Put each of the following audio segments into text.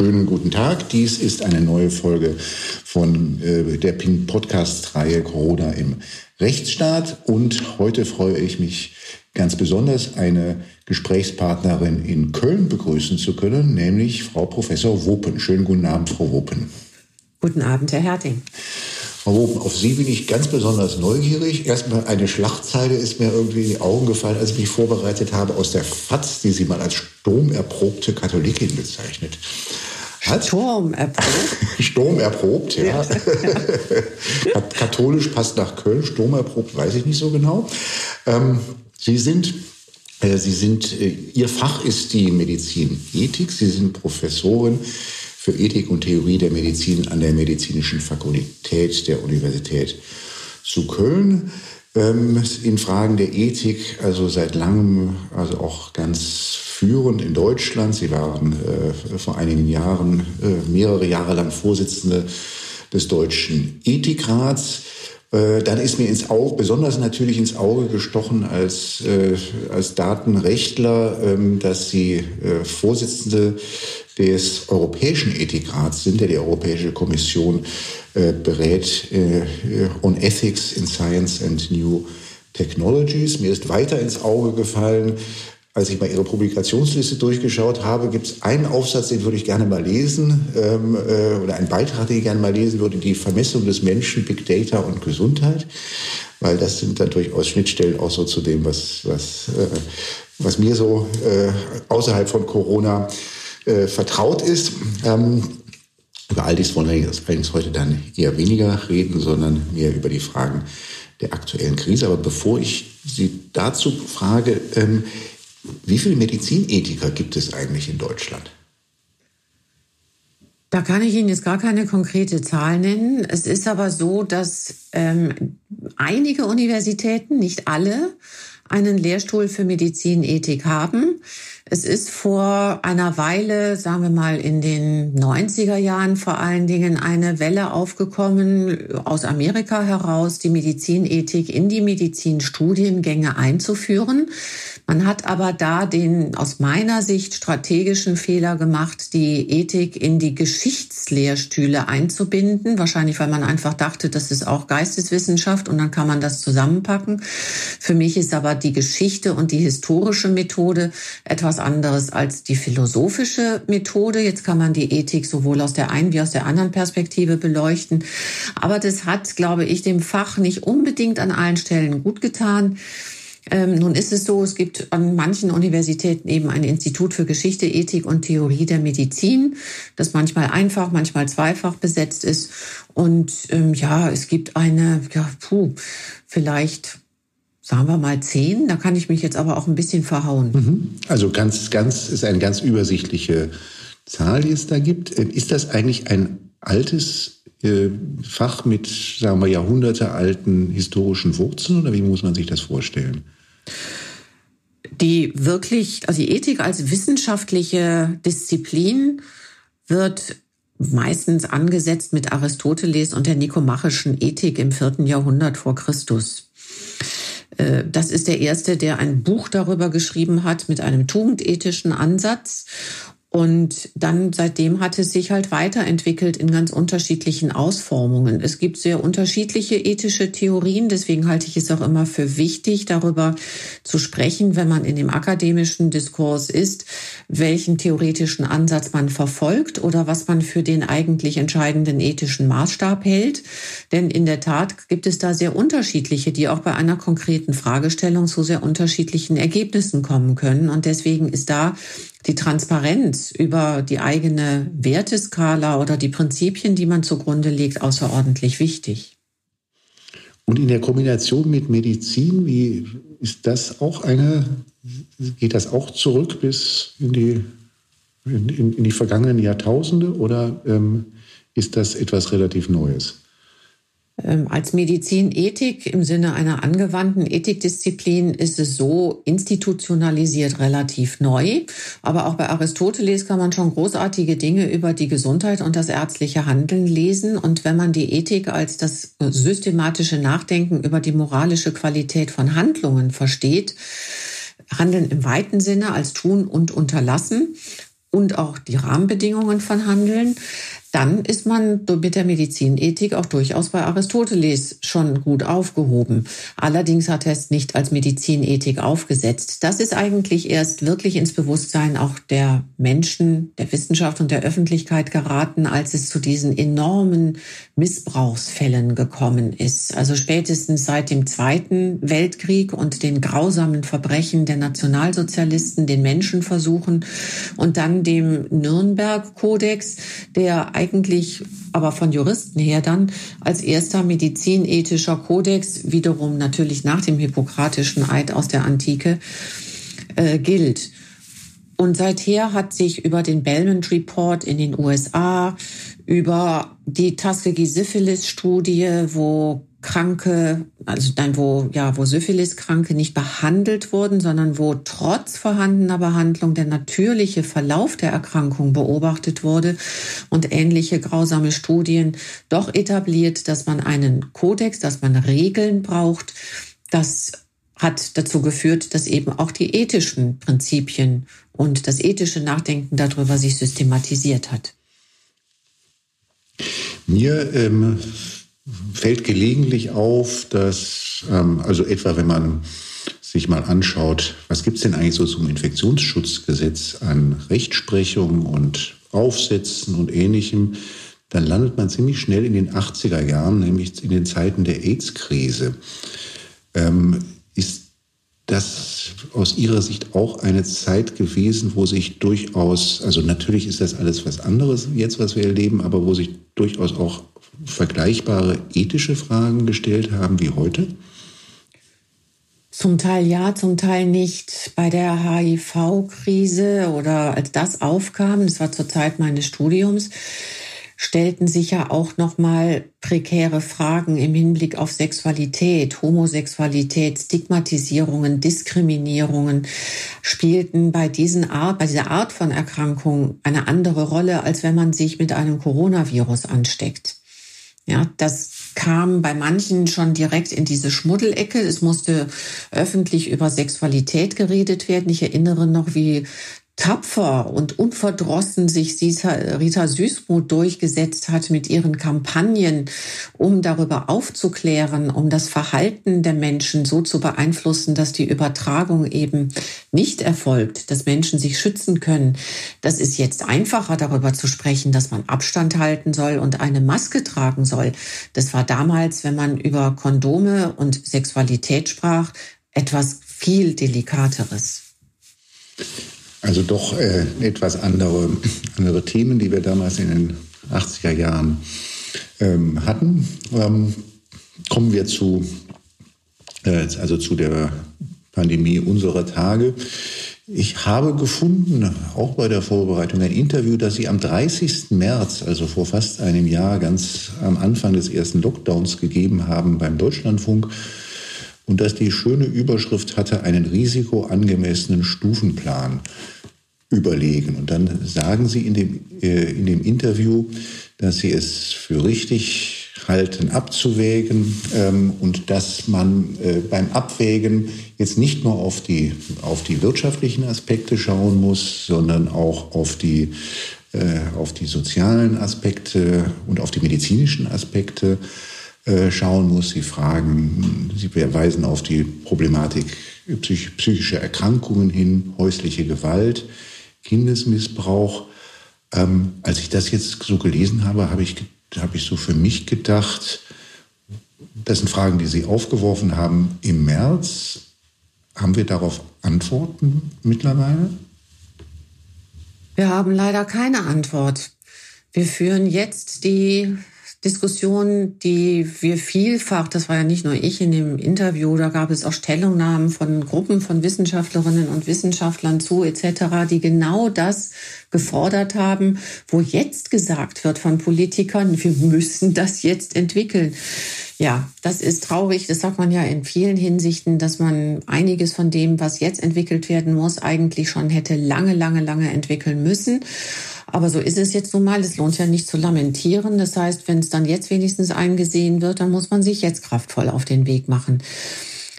Schönen guten Tag. Dies ist eine neue Folge von äh, der Pink Podcast-Reihe Corona im Rechtsstaat. Und heute freue ich mich ganz besonders, eine Gesprächspartnerin in Köln begrüßen zu können, nämlich Frau Professor Wopen. Schönen guten Abend, Frau Wopen. Guten Abend, Herr Herting. Frau Wopen, auf Sie bin ich ganz besonders neugierig. Erstmal eine Schlachtzeile ist mir irgendwie in die Augen gefallen, als ich mich vorbereitet habe aus der FAZ, die Sie mal als sturmerprobte Katholikin bezeichnet hat. Sturm erprobt. Sturm erprobt, ja. ja. Katholisch passt nach Köln, Sturm erprobt, weiß ich nicht so genau. Ähm, Sie sind äh, Sie sind, äh, Ihr Fach ist die Medizinethik. Sie sind Professorin für Ethik und Theorie der Medizin an der Medizinischen Fakultät der Universität zu Köln. Ähm, in Fragen der Ethik, also seit langem, also auch ganz führend in Deutschland. Sie waren äh, vor einigen Jahren, äh, mehrere Jahre lang Vorsitzende des Deutschen Ethikrats. Äh, dann ist mir ins Auge, besonders natürlich ins Auge gestochen als, äh, als Datenrechtler, ähm, dass Sie äh, Vorsitzende des Europäischen Ethikrats sind, der die Europäische Kommission äh, berät äh, on Ethics in Science and New Technologies. Mir ist weiter ins Auge gefallen, als ich mal Ihre Publikationsliste durchgeschaut habe, gibt es einen Aufsatz, den würde ich gerne mal lesen, ähm, äh, oder einen Beitrag, den ich gerne mal lesen würde, die Vermessung des Menschen, Big Data und Gesundheit, weil das sind dann durchaus Schnittstellen auch so zu dem, was, was, äh, was mir so äh, außerhalb von Corona äh, vertraut ist. Ähm, über all dies wollen wir allerdings heute dann eher weniger reden, sondern mehr über die Fragen der aktuellen Krise. Aber bevor ich Sie dazu frage, ähm, wie viele Medizinethiker gibt es eigentlich in Deutschland? Da kann ich Ihnen jetzt gar keine konkrete Zahl nennen. Es ist aber so, dass ähm, einige Universitäten, nicht alle, einen Lehrstuhl für Medizinethik haben. Es ist vor einer Weile, sagen wir mal in den 90er Jahren vor allen Dingen, eine Welle aufgekommen aus Amerika heraus, die Medizinethik in die Medizinstudiengänge einzuführen. Man hat aber da den aus meiner Sicht strategischen Fehler gemacht, die Ethik in die Geschichtslehrstühle einzubinden. Wahrscheinlich, weil man einfach dachte, das ist auch Geisteswissenschaft und dann kann man das zusammenpacken. Für mich ist aber die Geschichte und die historische Methode etwas anderes als die philosophische Methode. Jetzt kann man die Ethik sowohl aus der einen wie aus der anderen Perspektive beleuchten. Aber das hat, glaube ich, dem Fach nicht unbedingt an allen Stellen gut getan. Ähm, nun ist es so, es gibt an manchen Universitäten eben ein Institut für Geschichte, Ethik und Theorie der Medizin, das manchmal einfach, manchmal zweifach besetzt ist. Und ähm, ja, es gibt eine, ja, puh, vielleicht sagen wir mal zehn. Da kann ich mich jetzt aber auch ein bisschen verhauen. Mhm. Also ganz, ganz ist eine ganz übersichtliche Zahl, die es da gibt. Ähm, ist das eigentlich ein altes äh, Fach mit, sagen wir, jahrhundertealten historischen Wurzeln oder wie muss man sich das vorstellen? Die wirklich, also die Ethik als wissenschaftliche Disziplin wird meistens angesetzt mit Aristoteles und der nikomachischen Ethik im vierten Jahrhundert vor Christus. Äh, das ist der erste, der ein Buch darüber geschrieben hat mit einem tugendethischen Ansatz. Und dann seitdem hat es sich halt weiterentwickelt in ganz unterschiedlichen Ausformungen. Es gibt sehr unterschiedliche ethische Theorien, deswegen halte ich es auch immer für wichtig, darüber zu sprechen, wenn man in dem akademischen Diskurs ist, welchen theoretischen Ansatz man verfolgt oder was man für den eigentlich entscheidenden ethischen Maßstab hält. Denn in der Tat gibt es da sehr unterschiedliche, die auch bei einer konkreten Fragestellung zu sehr unterschiedlichen Ergebnissen kommen können. Und deswegen ist da die Transparenz über die eigene Werteskala oder die Prinzipien, die man zugrunde legt, außerordentlich wichtig. Und in der Kombination mit Medizin, wie ist das auch eine, geht das auch zurück bis in die, in, in die vergangenen Jahrtausende oder ähm, ist das etwas relativ Neues? Ähm, als Medizinethik im Sinne einer angewandten Ethikdisziplin ist es so institutionalisiert relativ neu. Aber auch bei Aristoteles kann man schon großartige Dinge über die Gesundheit und das ärztliche Handeln lesen. Und wenn man die Ethik als das systematische Nachdenken über die moralische Qualität von Handlungen versteht, Handeln im weiten Sinne als tun und unterlassen, und auch die Rahmenbedingungen von Handeln, dann ist man mit der Medizinethik auch durchaus bei Aristoteles schon gut aufgehoben. Allerdings hat er es nicht als Medizinethik aufgesetzt. Das ist eigentlich erst wirklich ins Bewusstsein auch der Menschen, der Wissenschaft und der Öffentlichkeit geraten, als es zu diesen enormen Missbrauchsfällen gekommen ist. Also spätestens seit dem Zweiten Weltkrieg und den grausamen Verbrechen der Nationalsozialisten, den Menschenversuchen und dann dem Nürnberg-Kodex, der eigentlich aber von Juristen her dann als erster medizinethischer Kodex, wiederum natürlich nach dem Hippokratischen Eid aus der Antike, äh, gilt. Und seither hat sich über den Belmont Report in den USA, über die Tuskegee-Syphilis-Studie, wo Kranke, also dann wo, ja, wo Syphilis-Kranke nicht behandelt wurden, sondern wo trotz vorhandener Behandlung der natürliche Verlauf der Erkrankung beobachtet wurde und ähnliche grausame Studien doch etabliert, dass man einen Kodex, dass man Regeln braucht. Das hat dazu geführt, dass eben auch die ethischen Prinzipien und das ethische Nachdenken darüber sich systematisiert hat. Mir ähm fällt gelegentlich auf, dass, ähm, also etwa wenn man sich mal anschaut, was gibt es denn eigentlich so zum Infektionsschutzgesetz an Rechtsprechung und Aufsätzen und ähnlichem, dann landet man ziemlich schnell in den 80er Jahren, nämlich in den Zeiten der AIDS-Krise. Ähm, ist das aus Ihrer Sicht auch eine Zeit gewesen, wo sich durchaus, also natürlich ist das alles was anderes jetzt, was wir erleben, aber wo sich durchaus auch vergleichbare ethische Fragen gestellt haben wie heute? Zum Teil ja, zum Teil nicht. Bei der HIV-Krise oder als das aufkam, das war zur Zeit meines Studiums, stellten sich ja auch noch mal prekäre Fragen im Hinblick auf Sexualität, Homosexualität, Stigmatisierungen, Diskriminierungen spielten bei diesen Art, bei dieser Art von Erkrankung eine andere Rolle, als wenn man sich mit einem Coronavirus ansteckt. Ja, das kam bei manchen schon direkt in diese Schmuddelecke. Es musste öffentlich über Sexualität geredet werden. Ich erinnere noch, wie tapfer und unverdrossen sich Rita Süßmuth durchgesetzt hat mit ihren Kampagnen, um darüber aufzuklären, um das Verhalten der Menschen so zu beeinflussen, dass die Übertragung eben nicht erfolgt, dass Menschen sich schützen können. Das ist jetzt einfacher darüber zu sprechen, dass man Abstand halten soll und eine Maske tragen soll. Das war damals, wenn man über Kondome und Sexualität sprach, etwas viel delikateres. Also doch äh, etwas andere, andere Themen, die wir damals in den 80er Jahren ähm, hatten. Ähm, kommen wir zu, äh, also zu der Pandemie unserer Tage. Ich habe gefunden, auch bei der Vorbereitung, ein Interview, das Sie am 30. März, also vor fast einem Jahr, ganz am Anfang des ersten Lockdowns gegeben haben beim Deutschlandfunk und das die schöne Überschrift hatte, einen risikoangemessenen Stufenplan überlegen. Und dann sagen Sie in dem, äh, in dem Interview, dass Sie es für richtig halten, abzuwägen ähm, und dass man äh, beim Abwägen jetzt nicht nur auf die, auf die wirtschaftlichen Aspekte schauen muss, sondern auch auf die, äh, auf die sozialen Aspekte und auf die medizinischen Aspekte schauen muss. Sie fragen, Sie weisen auf die Problematik psych psychische Erkrankungen hin, häusliche Gewalt, Kindesmissbrauch. Ähm, als ich das jetzt so gelesen habe, habe ich, habe ich so für mich gedacht, das sind Fragen, die Sie aufgeworfen haben im März. Haben wir darauf Antworten mittlerweile? Wir haben leider keine Antwort. Wir führen jetzt die Diskussion, die wir vielfach, das war ja nicht nur ich in dem Interview, da gab es auch Stellungnahmen von Gruppen von Wissenschaftlerinnen und Wissenschaftlern zu etc., die genau das gefordert haben, wo jetzt gesagt wird von Politikern, wir müssen das jetzt entwickeln. Ja, das ist traurig. Das sagt man ja in vielen Hinsichten, dass man einiges von dem, was jetzt entwickelt werden muss, eigentlich schon hätte lange, lange, lange entwickeln müssen. Aber so ist es jetzt nun mal. Es lohnt ja nicht zu lamentieren. Das heißt, wenn es dann jetzt wenigstens eingesehen wird, dann muss man sich jetzt kraftvoll auf den Weg machen.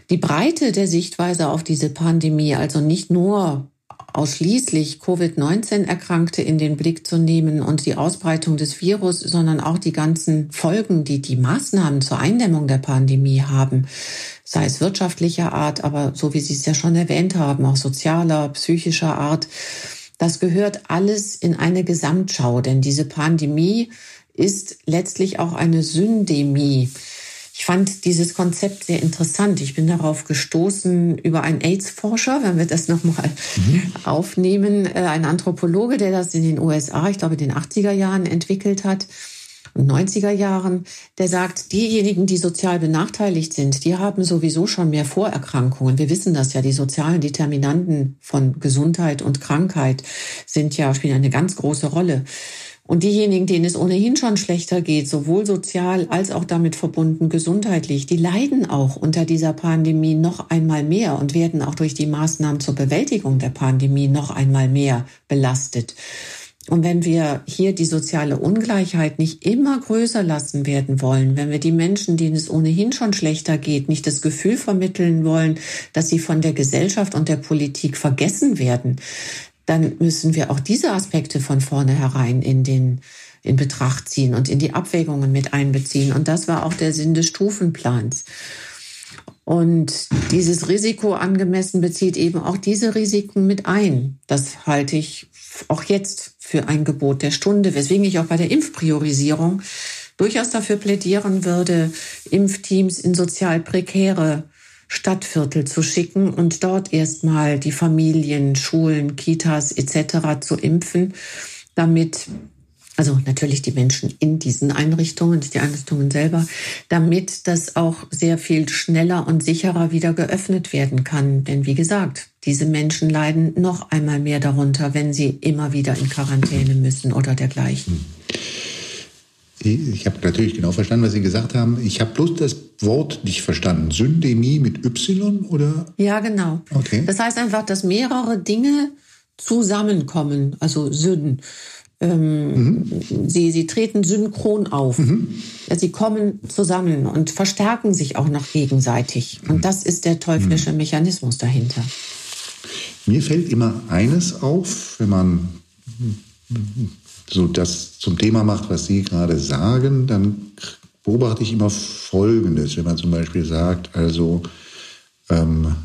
Die Breite der Sichtweise auf diese Pandemie, also nicht nur ausschließlich Covid-19-Erkrankte in den Blick zu nehmen und die Ausbreitung des Virus, sondern auch die ganzen Folgen, die die Maßnahmen zur Eindämmung der Pandemie haben, sei es wirtschaftlicher Art, aber so wie Sie es ja schon erwähnt haben, auch sozialer, psychischer Art. Das gehört alles in eine Gesamtschau, denn diese Pandemie ist letztlich auch eine Syndemie. Ich fand dieses Konzept sehr interessant. Ich bin darauf gestoßen über einen AIDS-Forscher, wenn wir das nochmal mhm. aufnehmen, äh, ein Anthropologe, der das in den USA, ich glaube in den 80er Jahren entwickelt hat 90er Jahren, der sagt, diejenigen, die sozial benachteiligt sind, die haben sowieso schon mehr Vorerkrankungen. Wir wissen das ja, die sozialen Determinanten von Gesundheit und Krankheit sind ja, spielen eine ganz große Rolle. Und diejenigen, denen es ohnehin schon schlechter geht, sowohl sozial als auch damit verbunden gesundheitlich, die leiden auch unter dieser Pandemie noch einmal mehr und werden auch durch die Maßnahmen zur Bewältigung der Pandemie noch einmal mehr belastet. Und wenn wir hier die soziale Ungleichheit nicht immer größer lassen werden wollen, wenn wir die Menschen, denen es ohnehin schon schlechter geht, nicht das Gefühl vermitteln wollen, dass sie von der Gesellschaft und der Politik vergessen werden, dann müssen wir auch diese Aspekte von vornherein in den in Betracht ziehen und in die Abwägungen mit einbeziehen. Und das war auch der Sinn des Stufenplans. Und dieses Risiko angemessen bezieht eben auch diese Risiken mit ein. Das halte ich auch jetzt für ein Gebot der Stunde, weswegen ich auch bei der Impfpriorisierung durchaus dafür plädieren würde, Impfteams in sozial prekäre Stadtviertel zu schicken und dort erstmal die Familien, Schulen, Kitas etc. zu impfen, damit also natürlich die Menschen in diesen Einrichtungen, die Einrichtungen selber, damit das auch sehr viel schneller und sicherer wieder geöffnet werden kann. Denn wie gesagt, diese Menschen leiden noch einmal mehr darunter, wenn sie immer wieder in Quarantäne müssen oder dergleichen. Ich habe natürlich genau verstanden, was Sie gesagt haben. Ich habe bloß das Wort nicht verstanden. Syndemie mit Y oder? Ja, genau. Okay. Das heißt einfach, dass mehrere Dinge zusammenkommen, also Sünden. Ähm, mhm. sie, sie treten synchron auf. Mhm. Sie kommen zusammen und verstärken sich auch noch gegenseitig. Und mhm. das ist der teuflische mhm. Mechanismus dahinter. Mir fällt immer eines auf, wenn man so das zum Thema macht, was Sie gerade sagen, dann beobachte ich immer Folgendes. Wenn man zum Beispiel sagt, also ähm,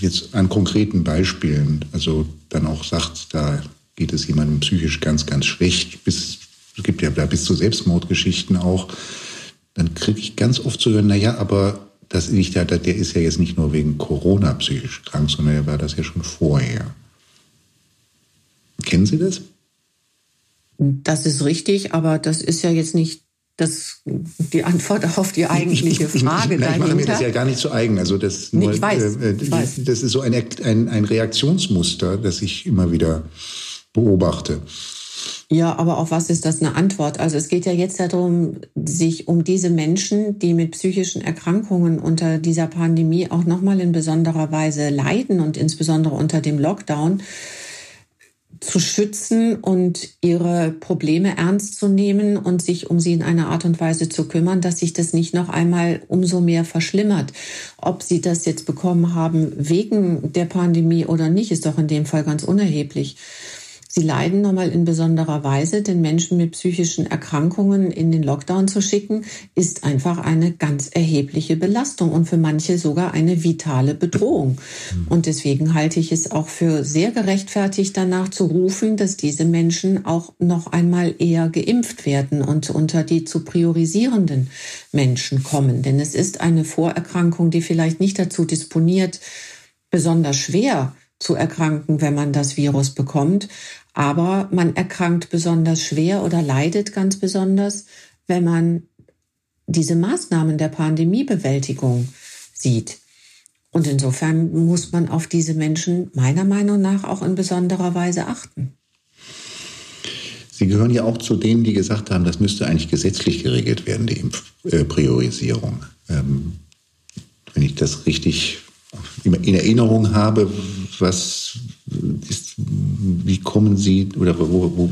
jetzt an konkreten Beispielen, also dann auch sagt, da geht es jemandem psychisch ganz, ganz schlecht, bis, es gibt ja bis zu Selbstmordgeschichten auch, dann kriege ich ganz oft zu hören, naja, aber das liegt ja, der ist ja jetzt nicht nur wegen Corona psychisch krank, sondern er war das ja schon vorher. Kennen Sie das? Das ist richtig, aber das ist ja jetzt nicht das, die Antwort auf die eigentliche Frage ich, ich, ich, ich mache mir das ja gar nicht zu eigen. Also das, nur, ich weiß, äh, ich das ist so ein, ein, ein Reaktionsmuster, das ich immer wieder beobachte. Ja, aber auf was ist das eine Antwort? Also es geht ja jetzt darum, sich um diese Menschen, die mit psychischen Erkrankungen unter dieser Pandemie auch nochmal in besonderer Weise leiden und insbesondere unter dem Lockdown, zu schützen und ihre Probleme ernst zu nehmen und sich um sie in einer Art und Weise zu kümmern, dass sich das nicht noch einmal umso mehr verschlimmert. Ob sie das jetzt bekommen haben wegen der Pandemie oder nicht, ist doch in dem Fall ganz unerheblich. Sie leiden nochmal in besonderer Weise, denn Menschen mit psychischen Erkrankungen in den Lockdown zu schicken, ist einfach eine ganz erhebliche Belastung und für manche sogar eine vitale Bedrohung. Und deswegen halte ich es auch für sehr gerechtfertigt, danach zu rufen, dass diese Menschen auch noch einmal eher geimpft werden und unter die zu priorisierenden Menschen kommen. Denn es ist eine Vorerkrankung, die vielleicht nicht dazu disponiert, besonders schwer zu erkranken, wenn man das Virus bekommt. Aber man erkrankt besonders schwer oder leidet ganz besonders, wenn man diese Maßnahmen der Pandemiebewältigung sieht. Und insofern muss man auf diese Menschen meiner Meinung nach auch in besonderer Weise achten. Sie gehören ja auch zu denen, die gesagt haben, das müsste eigentlich gesetzlich geregelt werden, die Impfpriorisierung. Ähm, wenn ich das richtig in Erinnerung habe, was ist, wie kommen Sie, oder wo, wo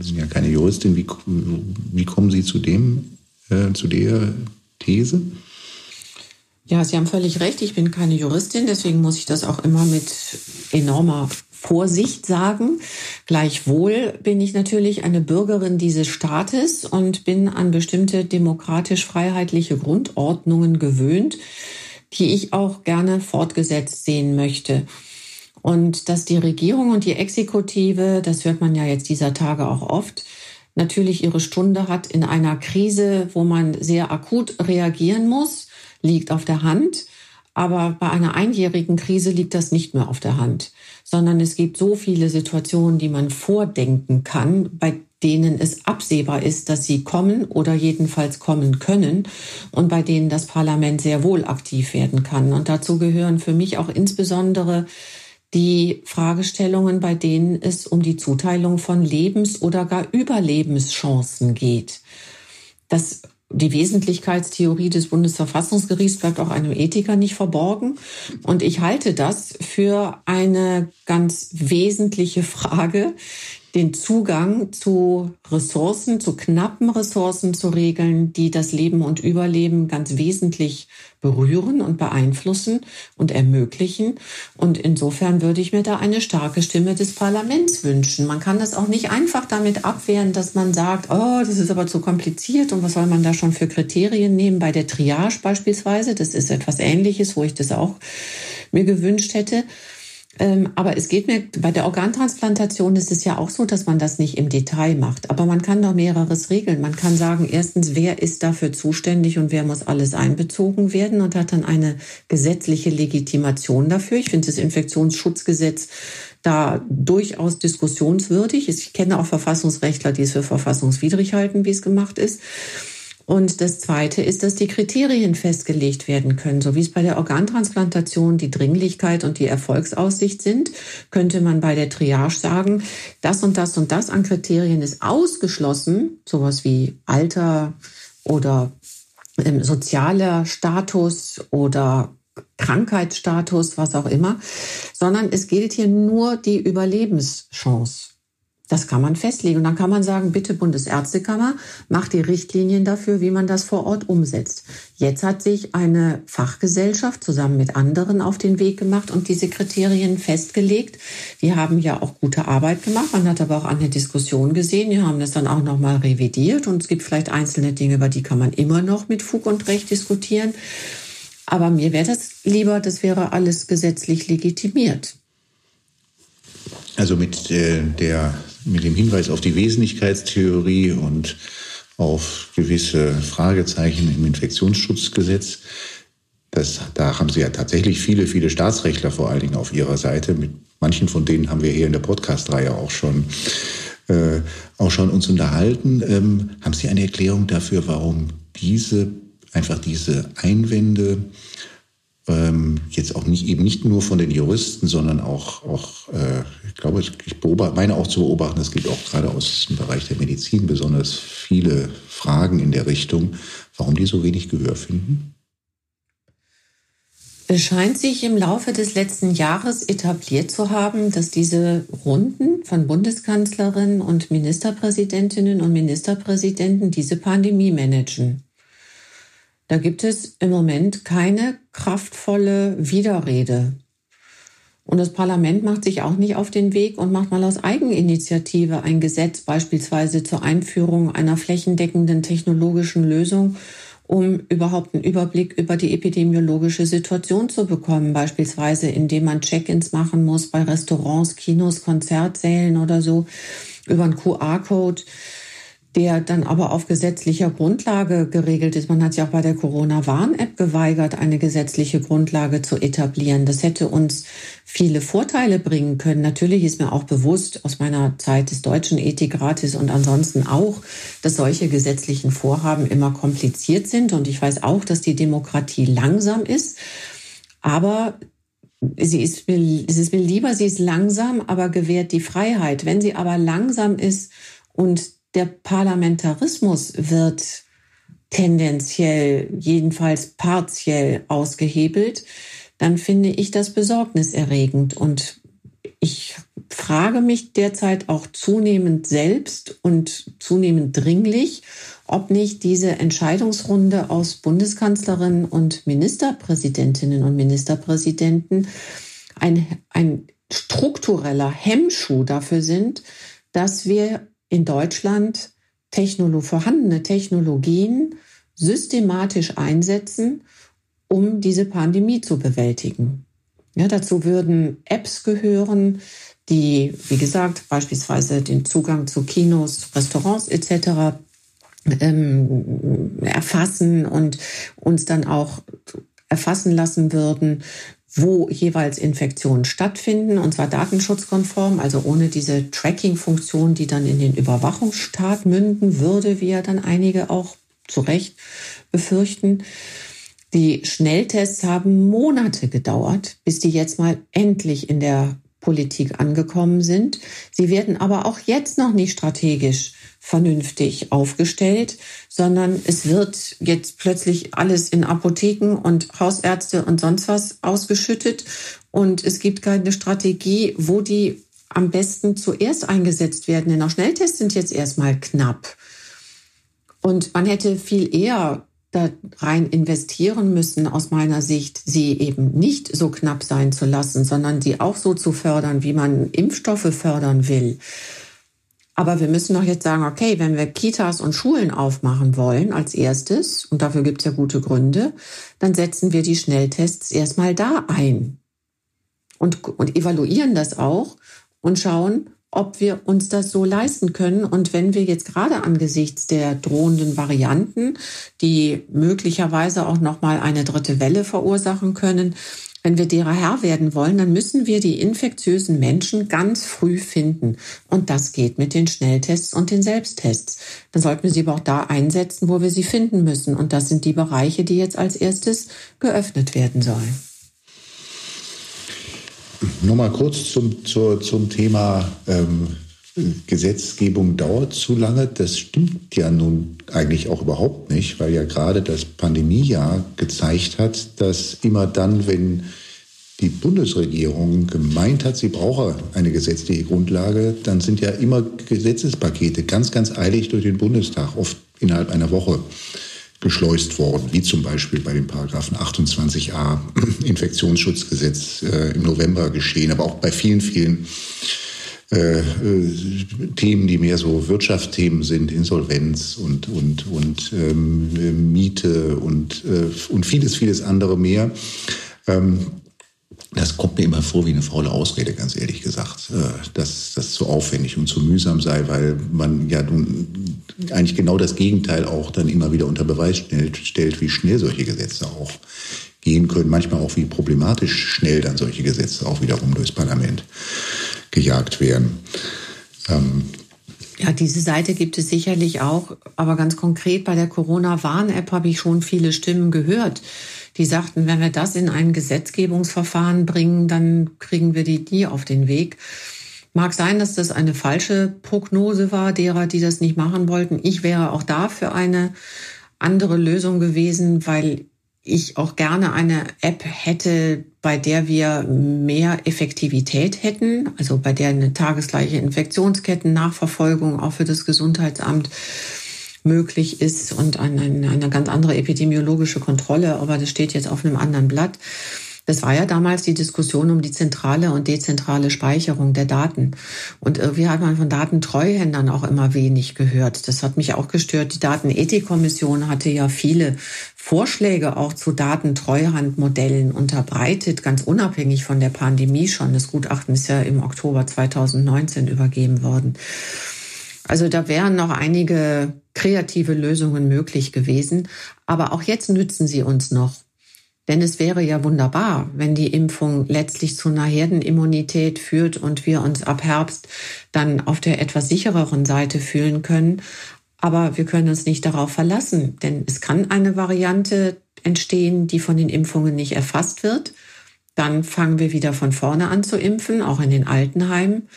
Sie sind ja keine Juristin, wie, wie kommen Sie zu dem, äh, zu der These? Ja, Sie haben völlig recht. Ich bin keine Juristin, deswegen muss ich das auch immer mit enormer Vorsicht sagen. Gleichwohl bin ich natürlich eine Bürgerin dieses Staates und bin an bestimmte demokratisch-freiheitliche Grundordnungen gewöhnt, die ich auch gerne fortgesetzt sehen möchte. Und dass die Regierung und die Exekutive, das hört man ja jetzt dieser Tage auch oft, natürlich ihre Stunde hat in einer Krise, wo man sehr akut reagieren muss, liegt auf der Hand. Aber bei einer einjährigen Krise liegt das nicht mehr auf der Hand, sondern es gibt so viele Situationen, die man vordenken kann, bei denen es absehbar ist, dass sie kommen oder jedenfalls kommen können und bei denen das Parlament sehr wohl aktiv werden kann. Und dazu gehören für mich auch insbesondere die Fragestellungen, bei denen es um die Zuteilung von Lebens- oder gar Überlebenschancen geht. Das die Wesentlichkeitstheorie des Bundesverfassungsgerichts bleibt auch einem Ethiker nicht verborgen. Und ich halte das für eine ganz wesentliche Frage, den Zugang zu Ressourcen, zu knappen Ressourcen zu regeln, die das Leben und Überleben ganz wesentlich berühren und beeinflussen und ermöglichen. Und insofern würde ich mir da eine starke Stimme des Parlaments wünschen. Man kann das auch nicht einfach damit abwehren, dass man sagt, oh, das ist aber zu kompliziert und was soll man da schon für Kriterien nehmen bei der Triage beispielsweise. Das ist etwas Ähnliches, wo ich das auch mir gewünscht hätte. Ähm, aber es geht mir, bei der Organtransplantation ist es ja auch so, dass man das nicht im Detail macht. Aber man kann doch mehreres regeln. Man kann sagen, erstens, wer ist dafür zuständig und wer muss alles einbezogen werden und hat dann eine gesetzliche Legitimation dafür. Ich finde das Infektionsschutzgesetz da durchaus diskussionswürdig. Ich kenne auch Verfassungsrechtler, die es für verfassungswidrig halten, wie es gemacht ist. Und das Zweite ist, dass die Kriterien festgelegt werden können. So wie es bei der Organtransplantation die Dringlichkeit und die Erfolgsaussicht sind, könnte man bei der Triage sagen, das und das und das an Kriterien ist ausgeschlossen, sowas wie Alter oder ähm, sozialer Status oder Krankheitsstatus, was auch immer, sondern es gilt hier nur die Überlebenschance. Das kann man festlegen. Und dann kann man sagen, bitte Bundesärztekammer, macht die Richtlinien dafür, wie man das vor Ort umsetzt. Jetzt hat sich eine Fachgesellschaft zusammen mit anderen auf den Weg gemacht und diese Kriterien festgelegt. Die haben ja auch gute Arbeit gemacht. Man hat aber auch an der Diskussion gesehen. Die haben das dann auch nochmal revidiert. Und es gibt vielleicht einzelne Dinge, über die kann man immer noch mit Fug und Recht diskutieren. Aber mir wäre das lieber, das wäre alles gesetzlich legitimiert. Also mit äh, der mit dem Hinweis auf die Wesentlichkeitstheorie und auf gewisse Fragezeichen im Infektionsschutzgesetz. Das, da haben Sie ja tatsächlich viele, viele Staatsrechtler vor allen Dingen auf Ihrer Seite. Mit manchen von denen haben wir hier in der Podcast-Reihe auch schon, äh, auch schon uns unterhalten. Ähm, haben Sie eine Erklärung dafür, warum diese, einfach diese Einwände ähm, jetzt auch nicht eben nicht nur von den Juristen, sondern auch, auch äh, ich glaube, ich beobachte, meine auch zu beobachten, es gibt auch gerade aus dem Bereich der Medizin besonders viele Fragen in der Richtung, warum die so wenig Gehör finden. Es scheint sich im Laufe des letzten Jahres etabliert zu haben, dass diese Runden von Bundeskanzlerinnen und Ministerpräsidentinnen und Ministerpräsidenten diese Pandemie managen. Da gibt es im Moment keine kraftvolle Widerrede. Und das Parlament macht sich auch nicht auf den Weg und macht mal aus Eigeninitiative ein Gesetz beispielsweise zur Einführung einer flächendeckenden technologischen Lösung, um überhaupt einen Überblick über die epidemiologische Situation zu bekommen, beispielsweise indem man Check-ins machen muss bei Restaurants, Kinos, Konzertsälen oder so über einen QR-Code der dann aber auf gesetzlicher Grundlage geregelt ist. Man hat sich auch bei der Corona-Warn-App geweigert, eine gesetzliche Grundlage zu etablieren. Das hätte uns viele Vorteile bringen können. Natürlich ist mir auch bewusst aus meiner Zeit des deutschen Ethikrates und ansonsten auch, dass solche gesetzlichen Vorhaben immer kompliziert sind. Und ich weiß auch, dass die Demokratie langsam ist. Aber sie ist, es ist mir lieber, sie ist langsam, aber gewährt die Freiheit. Wenn sie aber langsam ist und der Parlamentarismus wird tendenziell, jedenfalls partiell ausgehebelt, dann finde ich das besorgniserregend. Und ich frage mich derzeit auch zunehmend selbst und zunehmend dringlich, ob nicht diese Entscheidungsrunde aus Bundeskanzlerin und Ministerpräsidentinnen und Ministerpräsidenten ein, ein struktureller Hemmschuh dafür sind, dass wir in Deutschland Technolo vorhandene Technologien systematisch einsetzen, um diese Pandemie zu bewältigen. Ja, dazu würden Apps gehören, die, wie gesagt, beispielsweise den Zugang zu Kinos, Restaurants etc. Ähm, erfassen und uns dann auch erfassen lassen würden, wo jeweils Infektionen stattfinden, und zwar datenschutzkonform, also ohne diese Tracking-Funktion, die dann in den Überwachungsstaat münden würde, wie ja dann einige auch zu Recht befürchten. Die Schnelltests haben Monate gedauert, bis die jetzt mal endlich in der Politik angekommen sind. Sie werden aber auch jetzt noch nicht strategisch vernünftig aufgestellt, sondern es wird jetzt plötzlich alles in Apotheken und Hausärzte und sonst was ausgeschüttet und es gibt keine Strategie, wo die am besten zuerst eingesetzt werden. Denn auch Schnelltests sind jetzt erstmal knapp. Und man hätte viel eher da rein investieren müssen, aus meiner Sicht, sie eben nicht so knapp sein zu lassen, sondern sie auch so zu fördern, wie man Impfstoffe fördern will. Aber wir müssen doch jetzt sagen, okay, wenn wir Kitas und Schulen aufmachen wollen als erstes, und dafür gibt es ja gute Gründe, dann setzen wir die Schnelltests erstmal da ein und, und evaluieren das auch und schauen, ob wir uns das so leisten können. Und wenn wir jetzt gerade angesichts der drohenden Varianten, die möglicherweise auch noch mal eine dritte Welle verursachen können, wenn wir derer Herr werden wollen, dann müssen wir die infektiösen Menschen ganz früh finden. Und das geht mit den Schnelltests und den Selbsttests. Dann sollten wir sie aber auch da einsetzen, wo wir sie finden müssen. Und das sind die Bereiche, die jetzt als erstes geöffnet werden sollen. Nochmal kurz zum, zur, zum Thema ähm, Gesetzgebung dauert zu lange. Das stimmt ja nun eigentlich auch überhaupt nicht, weil ja gerade das Pandemiejahr gezeigt hat, dass immer dann, wenn die Bundesregierung gemeint hat, sie brauche eine gesetzliche Grundlage, dann sind ja immer Gesetzespakete ganz, ganz eilig durch den Bundestag, oft innerhalb einer Woche geschleust worden, wie zum Beispiel bei dem Paragraphen 28a Infektionsschutzgesetz äh, im November geschehen, aber auch bei vielen, vielen äh, äh, Themen, die mehr so Wirtschaftsthemen sind, Insolvenz und, und, und ähm, Miete und, äh, und vieles, vieles andere mehr. Ähm, das kommt mir immer vor wie eine faule Ausrede, ganz ehrlich gesagt, äh, dass das zu aufwendig und zu mühsam sei, weil man ja nun eigentlich genau das Gegenteil auch dann immer wieder unter Beweis stellt, wie schnell solche Gesetze auch gehen können, manchmal auch wie problematisch schnell dann solche Gesetze auch wiederum durchs Parlament gejagt werden. Ähm ja, diese Seite gibt es sicherlich auch, aber ganz konkret bei der Corona-Warn-App habe ich schon viele Stimmen gehört die sagten, wenn wir das in ein Gesetzgebungsverfahren bringen, dann kriegen wir die nie auf den Weg. Mag sein, dass das eine falsche Prognose war derer, die das nicht machen wollten. Ich wäre auch da für eine andere Lösung gewesen, weil ich auch gerne eine App hätte, bei der wir mehr Effektivität hätten, also bei der eine tagesgleiche Infektionsketten-Nachverfolgung auch für das Gesundheitsamt möglich ist und eine, eine ganz andere epidemiologische Kontrolle, aber das steht jetzt auf einem anderen Blatt. Das war ja damals die Diskussion um die zentrale und dezentrale Speicherung der Daten. Und irgendwie hat man von Datentreuhändern auch immer wenig gehört. Das hat mich auch gestört. Die Datenethikkommission hatte ja viele Vorschläge auch zu Datentreuhandmodellen unterbreitet, ganz unabhängig von der Pandemie schon. Das Gutachten ist ja im Oktober 2019 übergeben worden. Also da wären noch einige kreative Lösungen möglich gewesen. Aber auch jetzt nützen sie uns noch. Denn es wäre ja wunderbar, wenn die Impfung letztlich zu einer Herdenimmunität führt und wir uns ab Herbst dann auf der etwas sichereren Seite fühlen können. Aber wir können uns nicht darauf verlassen, denn es kann eine Variante entstehen, die von den Impfungen nicht erfasst wird. Dann fangen wir wieder von vorne an zu impfen, auch in den Altenheimen.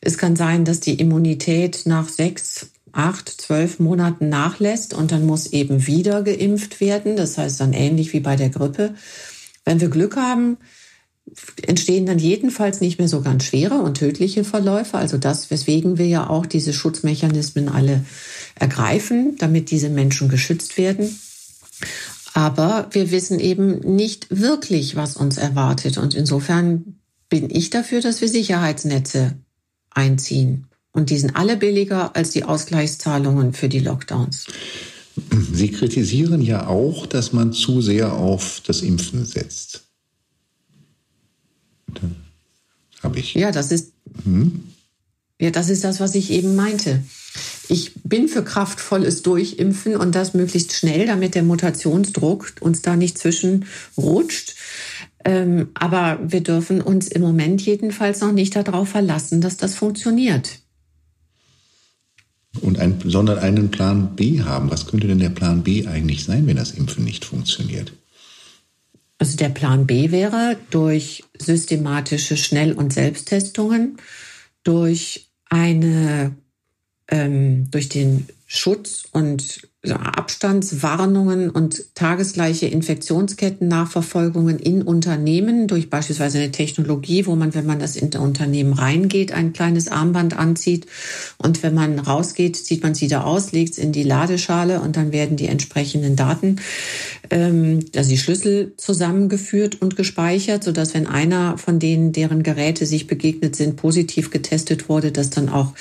Es kann sein, dass die Immunität nach sechs, acht, zwölf Monaten nachlässt und dann muss eben wieder geimpft werden. Das heißt dann ähnlich wie bei der Grippe. Wenn wir Glück haben, entstehen dann jedenfalls nicht mehr so ganz schwere und tödliche Verläufe. Also das, weswegen wir ja auch diese Schutzmechanismen alle ergreifen, damit diese Menschen geschützt werden. Aber wir wissen eben nicht wirklich, was uns erwartet. Und insofern bin ich dafür, dass wir Sicherheitsnetze einziehen. Und die sind alle billiger als die Ausgleichszahlungen für die Lockdowns. Sie kritisieren ja auch, dass man zu sehr auf das Impfen setzt. Habe ich. Ja, das ist. Hm? Ja, das ist das, was ich eben meinte. Ich bin für kraftvolles Durchimpfen und das möglichst schnell, damit der Mutationsdruck uns da nicht zwischenrutscht. Ähm, aber wir dürfen uns im Moment jedenfalls noch nicht darauf verlassen, dass das funktioniert. Und ein, sondern einen Plan B haben. Was könnte denn der Plan B eigentlich sein, wenn das Impfen nicht funktioniert? Also der Plan B wäre durch systematische Schnell- und Selbsttestungen, durch eine, ähm, durch den Schutz und Abstandswarnungen und tagesgleiche Infektionsketten-Nachverfolgungen in Unternehmen durch beispielsweise eine Technologie, wo man, wenn man das in Unternehmen reingeht, ein kleines Armband anzieht und wenn man rausgeht, zieht man es wieder aus, legt es in die Ladeschale und dann werden die entsprechenden Daten, ähm, also die Schlüssel zusammengeführt und gespeichert, sodass wenn einer von denen, deren Geräte sich begegnet sind, positiv getestet wurde, das dann auch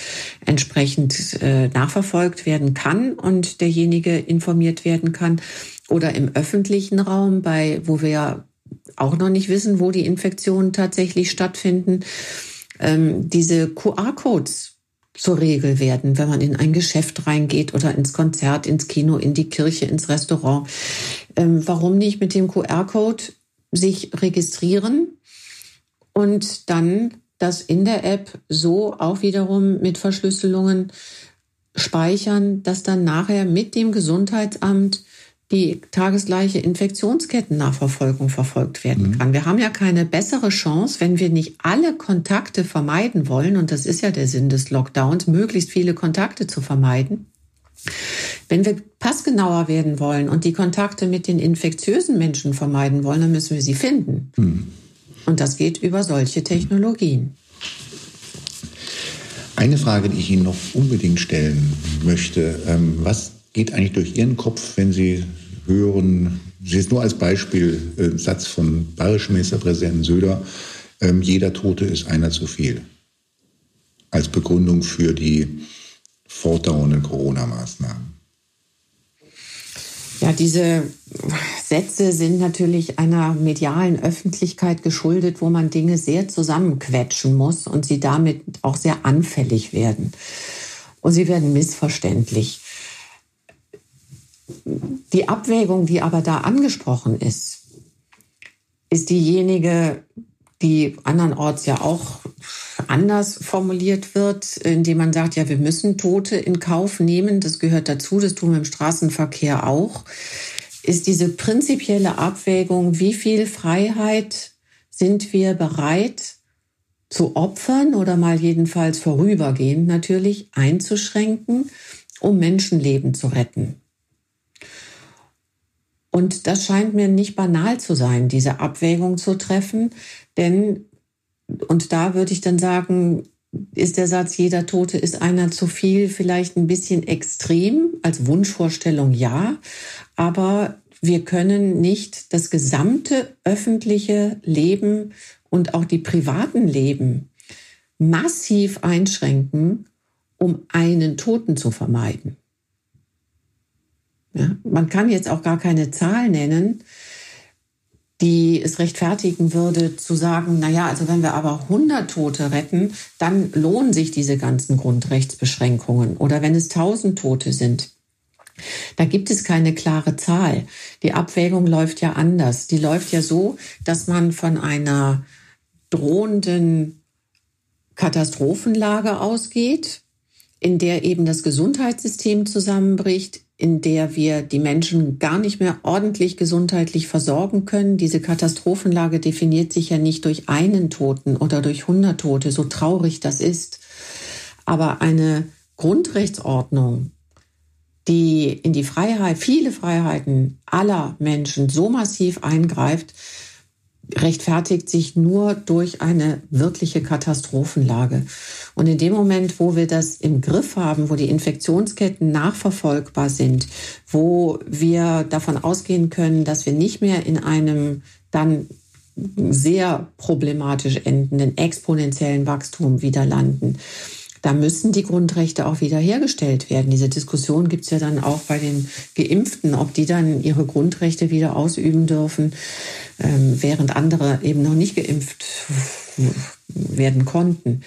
entsprechend äh, nachverfolgt werden kann. Und derjenige derjenige informiert werden kann. Oder im öffentlichen Raum, bei, wo wir ja auch noch nicht wissen, wo die Infektionen tatsächlich stattfinden, ähm, diese QR-Codes zur Regel werden, wenn man in ein Geschäft reingeht oder ins Konzert, ins Kino, in die Kirche, ins Restaurant. Ähm, warum nicht mit dem QR-Code sich registrieren und dann das in der App so auch wiederum mit Verschlüsselungen speichern, dass dann nachher mit dem Gesundheitsamt die tagesgleiche Infektionskettennachverfolgung verfolgt werden mhm. kann. Wir haben ja keine bessere Chance, wenn wir nicht alle Kontakte vermeiden wollen, und das ist ja der Sinn des Lockdowns, möglichst viele Kontakte zu vermeiden. Wenn wir passgenauer werden wollen und die Kontakte mit den infektiösen Menschen vermeiden wollen, dann müssen wir sie finden. Mhm. Und das geht über solche Technologien. Eine Frage, die ich Ihnen noch unbedingt stellen möchte. Ähm, was geht eigentlich durch Ihren Kopf, wenn Sie hören, Sie ist nur als Beispiel, äh, Satz von bayerischen Ministerpräsidenten Söder, ähm, jeder Tote ist einer zu viel. Als Begründung für die fortdauernden Corona-Maßnahmen. Ja, diese Sätze sind natürlich einer medialen Öffentlichkeit geschuldet, wo man Dinge sehr zusammenquetschen muss und sie damit auch sehr anfällig werden. Und sie werden missverständlich. Die Abwägung, die aber da angesprochen ist, ist diejenige, die andernorts ja auch anders formuliert wird, indem man sagt, ja, wir müssen Tote in Kauf nehmen, das gehört dazu, das tun wir im Straßenverkehr auch, ist diese prinzipielle Abwägung, wie viel Freiheit sind wir bereit zu opfern oder mal jedenfalls vorübergehend natürlich einzuschränken, um Menschenleben zu retten. Und das scheint mir nicht banal zu sein, diese Abwägung zu treffen, denn, und da würde ich dann sagen, ist der Satz, jeder Tote ist einer zu viel, vielleicht ein bisschen extrem, als Wunschvorstellung ja, aber wir können nicht das gesamte öffentliche Leben und auch die privaten Leben massiv einschränken, um einen Toten zu vermeiden. Ja, man kann jetzt auch gar keine Zahl nennen, die es rechtfertigen würde, zu sagen, na ja, also wenn wir aber 100 Tote retten, dann lohnen sich diese ganzen Grundrechtsbeschränkungen. Oder wenn es 1000 Tote sind. Da gibt es keine klare Zahl. Die Abwägung läuft ja anders. Die läuft ja so, dass man von einer drohenden Katastrophenlage ausgeht, in der eben das Gesundheitssystem zusammenbricht, in der wir die Menschen gar nicht mehr ordentlich gesundheitlich versorgen können. Diese Katastrophenlage definiert sich ja nicht durch einen Toten oder durch hundert Tote, so traurig das ist. Aber eine Grundrechtsordnung, die in die Freiheit, viele Freiheiten aller Menschen so massiv eingreift, rechtfertigt sich nur durch eine wirkliche Katastrophenlage. Und in dem Moment, wo wir das im Griff haben, wo die Infektionsketten nachverfolgbar sind, wo wir davon ausgehen können, dass wir nicht mehr in einem dann sehr problematisch endenden exponentiellen Wachstum wieder landen, da müssen die Grundrechte auch wiederhergestellt werden. Diese Diskussion gibt es ja dann auch bei den Geimpften, ob die dann ihre Grundrechte wieder ausüben dürfen, ähm, während andere eben noch nicht geimpft werden konnten.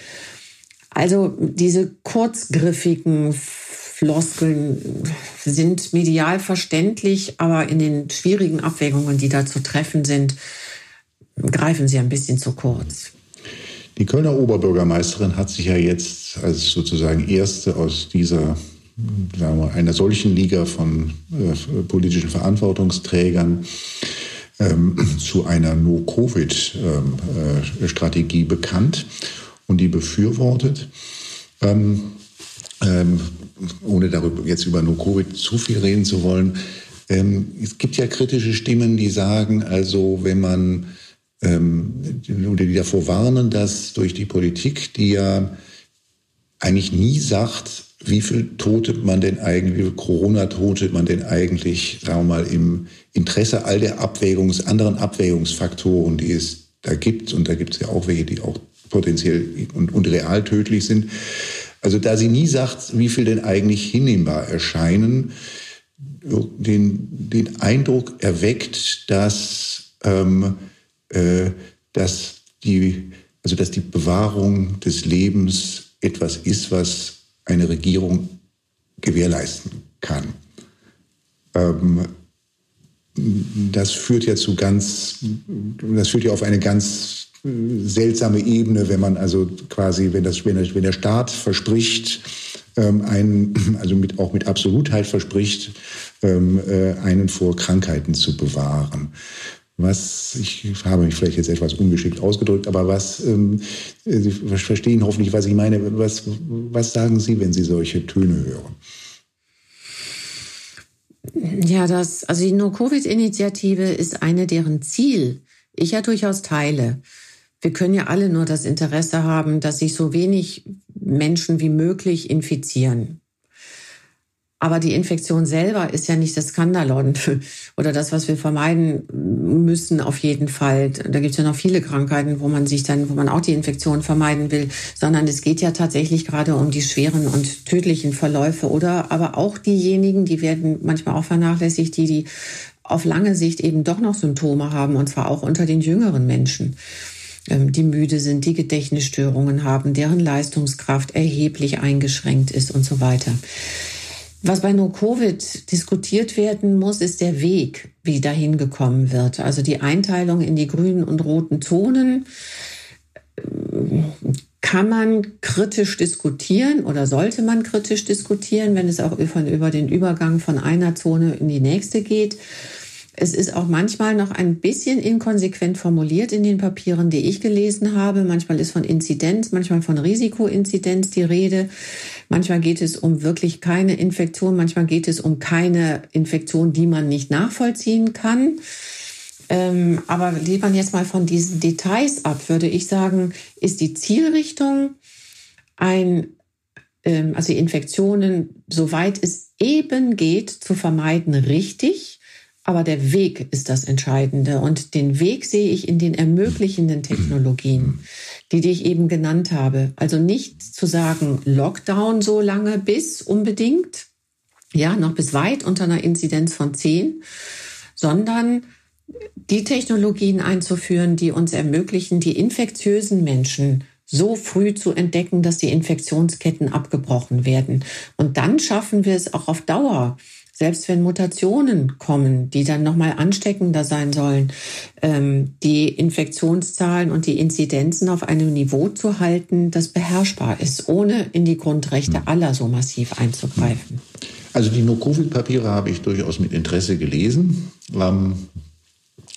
Also diese kurzgriffigen Floskeln sind medial verständlich, aber in den schwierigen Abwägungen, die da zu treffen sind, greifen sie ein bisschen zu kurz. Die Kölner Oberbürgermeisterin hat sich ja jetzt als sozusagen erste aus dieser sagen wir, einer solchen Liga von äh, politischen Verantwortungsträgern ähm, zu einer No-Covid-Strategie ähm, äh, bekannt und die befürwortet. Ähm, ähm, ohne darüber jetzt über No-Covid zu viel reden zu wollen. Ähm, es gibt ja kritische Stimmen, die sagen, also wenn man ähm, oder die davor warnen, dass durch die Politik, die ja eigentlich nie sagt, wie viel Tote man denn eigentlich, Corona-Tote man denn eigentlich, sagen wir mal, im Interesse all der Abwägungs, anderen Abwägungsfaktoren, die es da gibt, und da gibt es ja auch welche, die auch potenziell und, und real tödlich sind. Also da sie nie sagt, wie viel denn eigentlich hinnehmbar erscheinen, den, den Eindruck erweckt, dass ähm, äh, dass die, also dass die Bewahrung des Lebens etwas ist, was eine Regierung gewährleisten kann. Ähm, das führt ja zu ganz, das führt ja auf eine ganz seltsame Ebene, wenn man also quasi, wenn, das, der, wenn der Staat verspricht, ähm, einen, also mit, auch mit Absolutheit verspricht, ähm, äh, einen vor Krankheiten zu bewahren was, ich habe mich vielleicht jetzt etwas ungeschickt ausgedrückt, aber was, ähm, Sie verstehen hoffentlich, was ich meine. Was, was sagen Sie, wenn Sie solche Töne hören? Ja, das, also die No-Covid-Initiative ist eine, deren Ziel ich ja durchaus teile. Wir können ja alle nur das Interesse haben, dass sich so wenig Menschen wie möglich infizieren. Aber die Infektion selber ist ja nicht das Skandalon oder das, was wir vermeiden müssen auf jeden Fall. Da gibt es ja noch viele Krankheiten, wo man sich dann, wo man auch die Infektion vermeiden will, sondern es geht ja tatsächlich gerade um die schweren und tödlichen Verläufe oder aber auch diejenigen, die werden manchmal auch vernachlässigt, die, die auf lange Sicht eben doch noch Symptome haben und zwar auch unter den jüngeren Menschen ähm, die müde sind, die Gedächtnisstörungen haben, deren Leistungskraft erheblich eingeschränkt ist und so weiter. Was bei No-Covid diskutiert werden muss, ist der Weg, wie dahin gekommen wird. Also die Einteilung in die grünen und roten Zonen ähm, kann man kritisch diskutieren oder sollte man kritisch diskutieren, wenn es auch über den Übergang von einer Zone in die nächste geht. Es ist auch manchmal noch ein bisschen inkonsequent formuliert in den Papieren, die ich gelesen habe. Manchmal ist von Inzidenz, manchmal von Risikoinzidenz die Rede. Manchmal geht es um wirklich keine Infektion, manchmal geht es um keine Infektion, die man nicht nachvollziehen kann. Ähm, aber geht man jetzt mal von diesen Details ab, würde ich sagen, ist die Zielrichtung ein, ähm, also Infektionen, soweit es eben geht, zu vermeiden, richtig. Aber der Weg ist das Entscheidende. Und den Weg sehe ich in den ermöglichenden Technologien, die, die ich eben genannt habe. Also nicht zu sagen, Lockdown so lange bis unbedingt, ja, noch bis weit unter einer Inzidenz von 10, sondern die Technologien einzuführen, die uns ermöglichen, die infektiösen Menschen so früh zu entdecken, dass die Infektionsketten abgebrochen werden. Und dann schaffen wir es auch auf Dauer, selbst wenn Mutationen kommen, die dann nochmal ansteckender sein sollen, ähm, die Infektionszahlen und die Inzidenzen auf einem Niveau zu halten, das beherrschbar ist, ohne in die Grundrechte hm. aller so massiv einzugreifen. Also die No-Covid-Papiere habe ich durchaus mit Interesse gelesen. Ähm,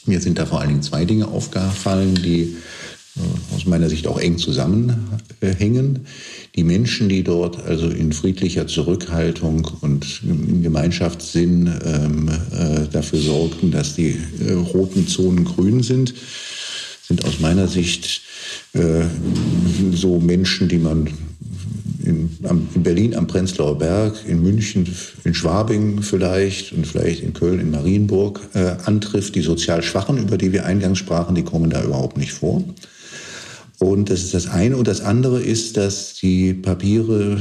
mir sind da vor allen Dingen zwei Dinge aufgefallen, die aus meiner Sicht auch eng zusammenhängen. Die Menschen, die dort also in friedlicher Zurückhaltung und im Gemeinschaftssinn ähm, äh, dafür sorgten, dass die äh, roten Zonen grün sind, sind aus meiner Sicht äh, so Menschen, die man in, am, in, Berlin am Prenzlauer Berg, in München, in Schwabing vielleicht und vielleicht in Köln, in Marienburg äh, antrifft. Die sozial Schwachen, über die wir eingangs sprachen, die kommen da überhaupt nicht vor. Und das ist das eine. Und das andere ist, dass die Papiere,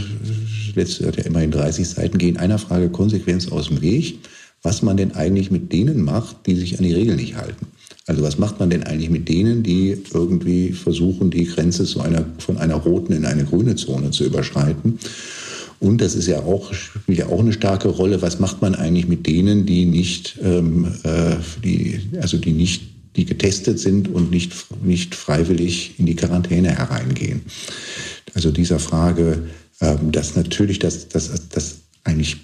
letzte hat ja immerhin 30 Seiten, gehen einer Frage Konsequenz aus dem Weg, was man denn eigentlich mit denen macht, die sich an die Regeln nicht halten. Also was macht man denn eigentlich mit denen, die irgendwie versuchen, die Grenze zu einer, von einer roten in eine grüne Zone zu überschreiten? Und das ist ja auch, spielt ja auch eine starke Rolle. Was macht man eigentlich mit denen, die nicht, ähm, äh, die, also die nicht, die getestet sind und nicht, nicht freiwillig in die Quarantäne hereingehen? Also dieser Frage, ähm, dass natürlich das, das, das eigentlich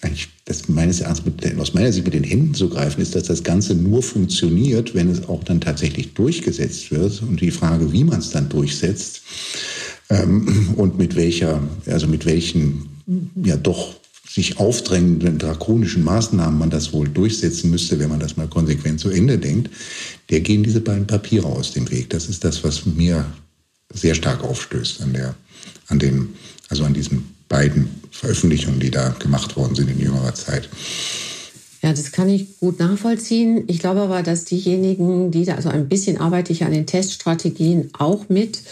eigentlich das meines Erachtens aus meiner Sicht mit den Händen zu greifen ist, dass das Ganze nur funktioniert, wenn es auch dann tatsächlich durchgesetzt wird. Und die Frage, wie man es dann durchsetzt ähm, und mit welcher, also mit welchen ja doch sich aufdrängenden drakonischen Maßnahmen man das wohl durchsetzen müsste, wenn man das mal konsequent zu Ende denkt, der gehen diese beiden Papiere aus dem Weg. Das ist das, was mir sehr stark aufstößt an der, an dem, also an diesem beiden Veröffentlichungen, die da gemacht worden sind in jüngerer Zeit. Ja, das kann ich gut nachvollziehen. Ich glaube aber, dass diejenigen, die da, also ein bisschen arbeite ich an den Teststrategien auch mit,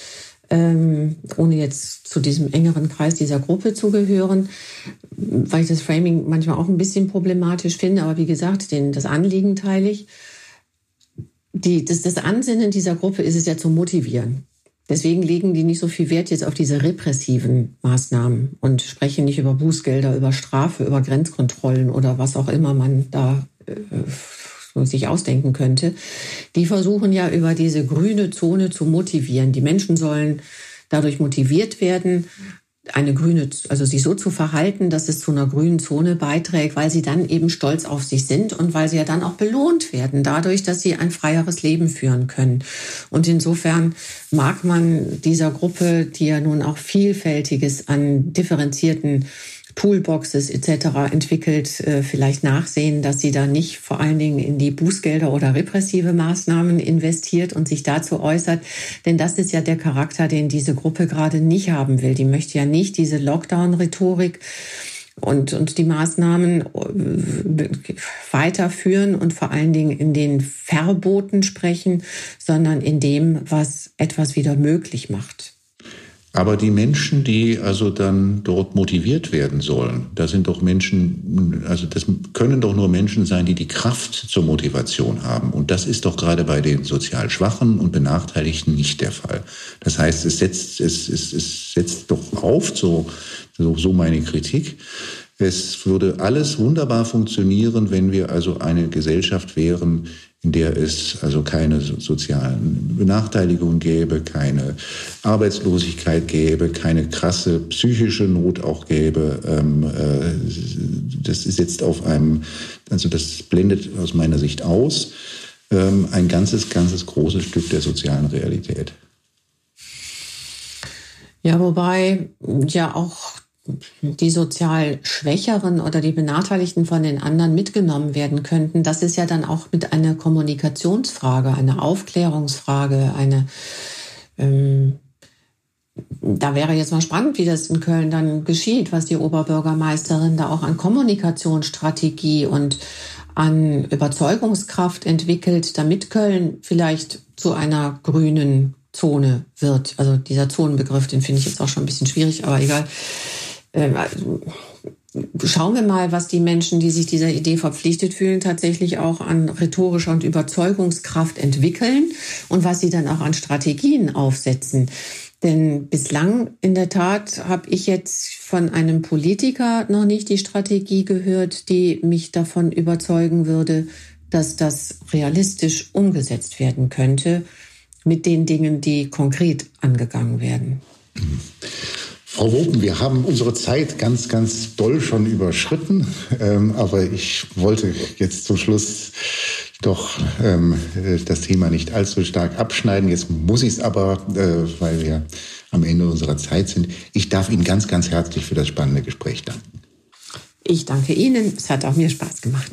ähm, ohne jetzt zu diesem engeren Kreis dieser Gruppe zu gehören, weil ich das Framing manchmal auch ein bisschen problematisch finde. Aber wie gesagt, den, das Anliegen teile ich. Die, das, das Ansinnen dieser Gruppe ist es ja zu motivieren. Deswegen legen die nicht so viel Wert jetzt auf diese repressiven Maßnahmen und sprechen nicht über Bußgelder, über Strafe, über Grenzkontrollen oder was auch immer man da äh, sich ausdenken könnte. Die versuchen ja über diese grüne Zone zu motivieren. Die Menschen sollen dadurch motiviert werden, eine grüne, also sich so zu verhalten, dass es zu einer grünen Zone beiträgt, weil sie dann eben stolz auf sich sind und weil sie ja dann auch belohnt werden dadurch, dass sie ein freieres Leben führen können. Und insofern mag man dieser Gruppe, die ja nun auch vielfältiges an differenzierten Toolboxes etc. entwickelt, äh, vielleicht nachsehen, dass sie da nicht vor allen Dingen in die Bußgelder oder repressive Maßnahmen investiert und sich dazu äußert. Denn das ist ja der Charakter, den diese Gruppe gerade nicht haben will. Die möchte ja nicht diese Lockdown-Rhetorik und, und die Maßnahmen äh, weiterführen und vor allen Dingen in den Verboten sprechen, sondern in dem, was etwas wieder möglich macht. Aber die Menschen, die also dann dort motiviert werden sollen, das sind doch Menschen, also das können doch nur Menschen sein, die die Kraft zur Motivation haben. Und das ist doch gerade bei den sozial Schwachen und Benachteiligten nicht der Fall. Das heißt, es setzt, es, es, es setzt doch auf, so, so, so meine Kritik. Es würde alles wunderbar funktionieren, wenn wir also eine Gesellschaft wären, in der es also keine sozialen Benachteiligungen gäbe, keine Arbeitslosigkeit gäbe, keine krasse psychische Not auch gäbe. Ähm, äh, das ist jetzt auf einem, also das blendet aus meiner Sicht aus, ähm, ein ganzes, ganzes großes Stück der sozialen Realität. Ja, wobei ja auch die sozial Schwächeren oder die Benachteiligten von den anderen mitgenommen werden könnten. Das ist ja dann auch mit einer Kommunikationsfrage, eine Aufklärungsfrage, eine ähm, da wäre jetzt mal spannend, wie das in Köln dann geschieht, was die Oberbürgermeisterin da auch an Kommunikationsstrategie und an Überzeugungskraft entwickelt, damit Köln vielleicht zu einer grünen Zone wird. Also dieser Zonenbegriff, den finde ich jetzt auch schon ein bisschen schwierig, aber egal. Ähm, also, schauen wir mal, was die Menschen, die sich dieser Idee verpflichtet fühlen, tatsächlich auch an rhetorischer und Überzeugungskraft entwickeln und was sie dann auch an Strategien aufsetzen. Denn bislang in der Tat habe ich jetzt von einem Politiker noch nicht die Strategie gehört, die mich davon überzeugen würde, dass das realistisch umgesetzt werden könnte mit den Dingen, die konkret angegangen werden. Frau Wopen, wir haben unsere Zeit ganz, ganz doll schon überschritten, ähm, aber ich wollte jetzt zum Schluss doch ähm, das Thema nicht allzu stark abschneiden. Jetzt muss ich es aber, äh, weil wir am Ende unserer Zeit sind. Ich darf Ihnen ganz, ganz herzlich für das spannende Gespräch danken. Ich danke Ihnen. Es hat auch mir Spaß gemacht.